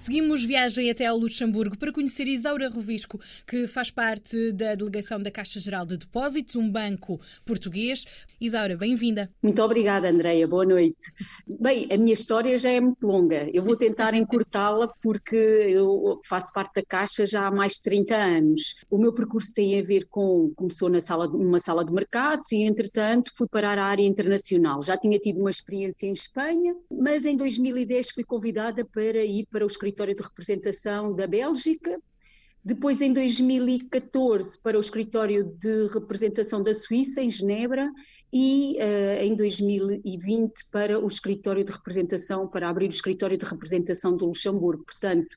Seguimos viagem até ao Luxemburgo para conhecer Isaura Rovisco, que faz parte da delegação da Caixa Geral de Depósitos, um banco português. Isaura, bem-vinda. Muito obrigada, Andreia. Boa noite. Bem, a minha história já é muito longa. Eu vou tentar encurtá-la porque eu faço parte da Caixa já há mais de 30 anos. O meu percurso tem a ver com. começou na sala, numa sala de mercados e, entretanto, fui parar à área internacional. Já tinha tido uma experiência em Espanha, mas em 2010 fui convidada para ir para o escritório de representação da Bélgica depois, em 2014, para o escritório de representação da Suíça, em Genebra, e uh, em 2020 para o escritório de representação, para abrir o escritório de representação do Luxemburgo. Portanto,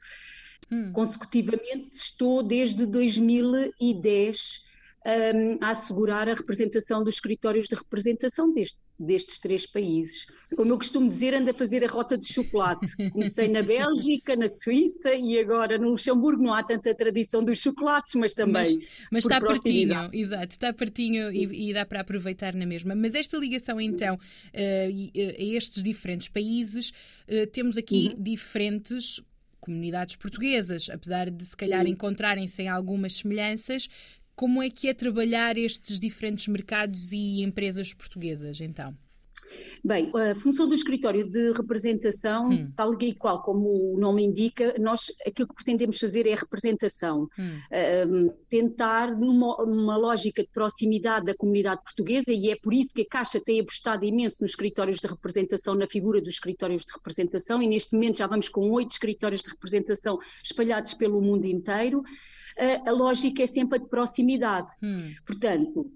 hum. consecutivamente estou desde 2010 um, a assegurar a representação dos escritórios de representação deste, destes três países. Como eu costumo dizer, ando a fazer a rota de chocolate. Comecei na Bélgica, na Suíça e agora no Luxemburgo. Não há tanta tradição dos chocolates, mas também. Mas, mas está pertinho, exato, está pertinho e, e, dá para aproveitar na mesma. Mas esta ligação, então, uh, a estes diferentes países, uh, temos aqui uhum. diferentes comunidades portuguesas, apesar de se calhar encontrarem-se em algumas semelhanças, como é que é trabalhar estes diferentes mercados e empresas portuguesas, então? Bem, a função do escritório de representação, hum. tal e qual como o nome indica, nós aquilo que pretendemos fazer é a representação. Hum. Um, tentar, numa, numa, lógica de proximidade da comunidade portuguesa, e é por isso que a Caixa tem apostado imenso nos escritórios de representação, na figura dos escritórios de representação, e neste momento já vamos com oito escritórios de representação espalhados pelo mundo inteiro a, a lógica é sempre a de proximidade. Hum. Portanto,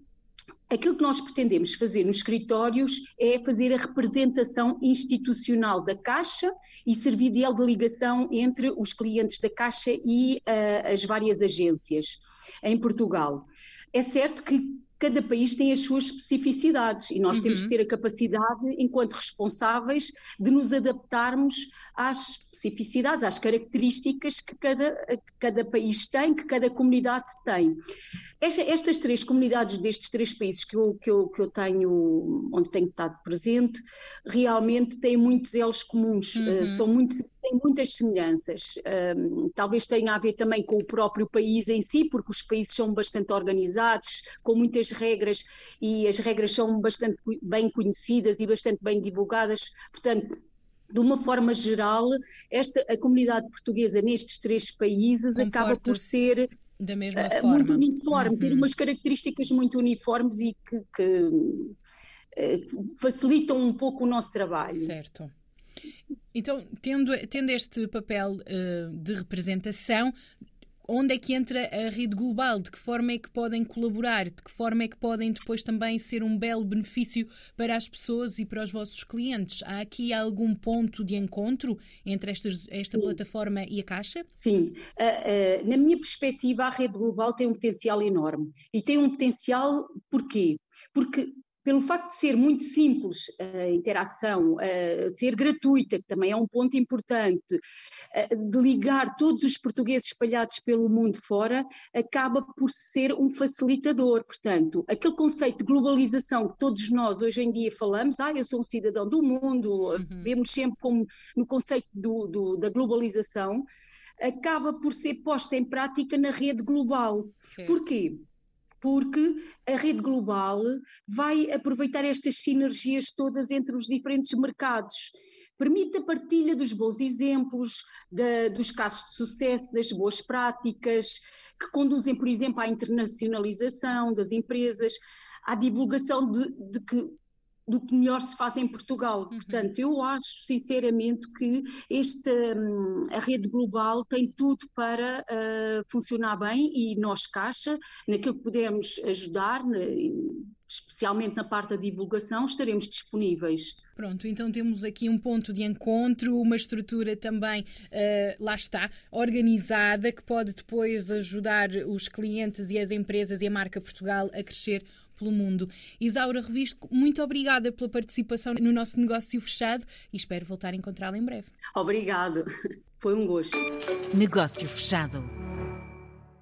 aquilo que nós pretendemos fazer nos escritórios é fazer a representação institucional da Caixa e servir de ligação entre os clientes da Caixa e uh, as várias agências em Portugal. É certo que cada país tem as suas especificidades e nós uhum. temos que ter a capacidade, enquanto responsáveis, de nos adaptarmos às especificidades, às características que cada, que cada país tem, que cada comunidade tem. Esta, estas três comunidades destes três países que eu, que, eu, que eu tenho, onde tenho estado presente, realmente têm muitos elos comuns, uhum. uh, são muitos, têm muitas semelhanças. Uh, talvez tenha a ver também com o próprio país em si, porque os países são bastante organizados, com muitas regras, e as regras são bastante bem conhecidas e bastante bem divulgadas. Portanto, de uma forma geral, esta, a comunidade portuguesa nestes três países acaba por ser da mesma uh, forma. muito uniforme, uhum. ter umas características muito uniformes e que, que uh, facilitam um pouco o nosso trabalho. Certo. Então, tendo, tendo este papel uh, de representação, onde é que entra a rede global? De que forma é que podem colaborar? De que forma é que podem depois também ser um belo benefício para as pessoas e para os vossos clientes? Há aqui algum ponto de encontro entre estas, esta Sim. plataforma e a Caixa? Sim. Uh, uh, na minha perspectiva, a rede global tem um potencial enorme. E tem um potencial porquê? Porque pelo facto de ser muito simples a interação, ser gratuita, que também é um ponto importante, de ligar todos os portugueses espalhados pelo mundo fora, acaba por ser um facilitador. Portanto, aquele conceito de globalização que todos nós hoje em dia falamos, ah, eu sou um cidadão do mundo, uhum. vemos sempre como no conceito do, do, da globalização, acaba por ser posta em prática na rede global. Certo. Porquê? Porque a rede global vai aproveitar estas sinergias todas entre os diferentes mercados. Permite a partilha dos bons exemplos, da, dos casos de sucesso, das boas práticas, que conduzem, por exemplo, à internacionalização das empresas, à divulgação de, de que do que melhor se faz em Portugal. Uhum. Portanto, eu acho sinceramente que esta, hum, a rede global tem tudo para uh, funcionar bem e nós, Caixa, naquilo que pudermos ajudar, especialmente na parte da divulgação, estaremos disponíveis. Pronto, então temos aqui um ponto de encontro, uma estrutura também, uh, lá está, organizada, que pode depois ajudar os clientes e as empresas e a marca Portugal a crescer pelo mundo. Isaura Revisto, muito obrigada pela participação no nosso negócio fechado e espero voltar a encontrá-la em breve. Obrigado, foi um gosto. Negócio fechado.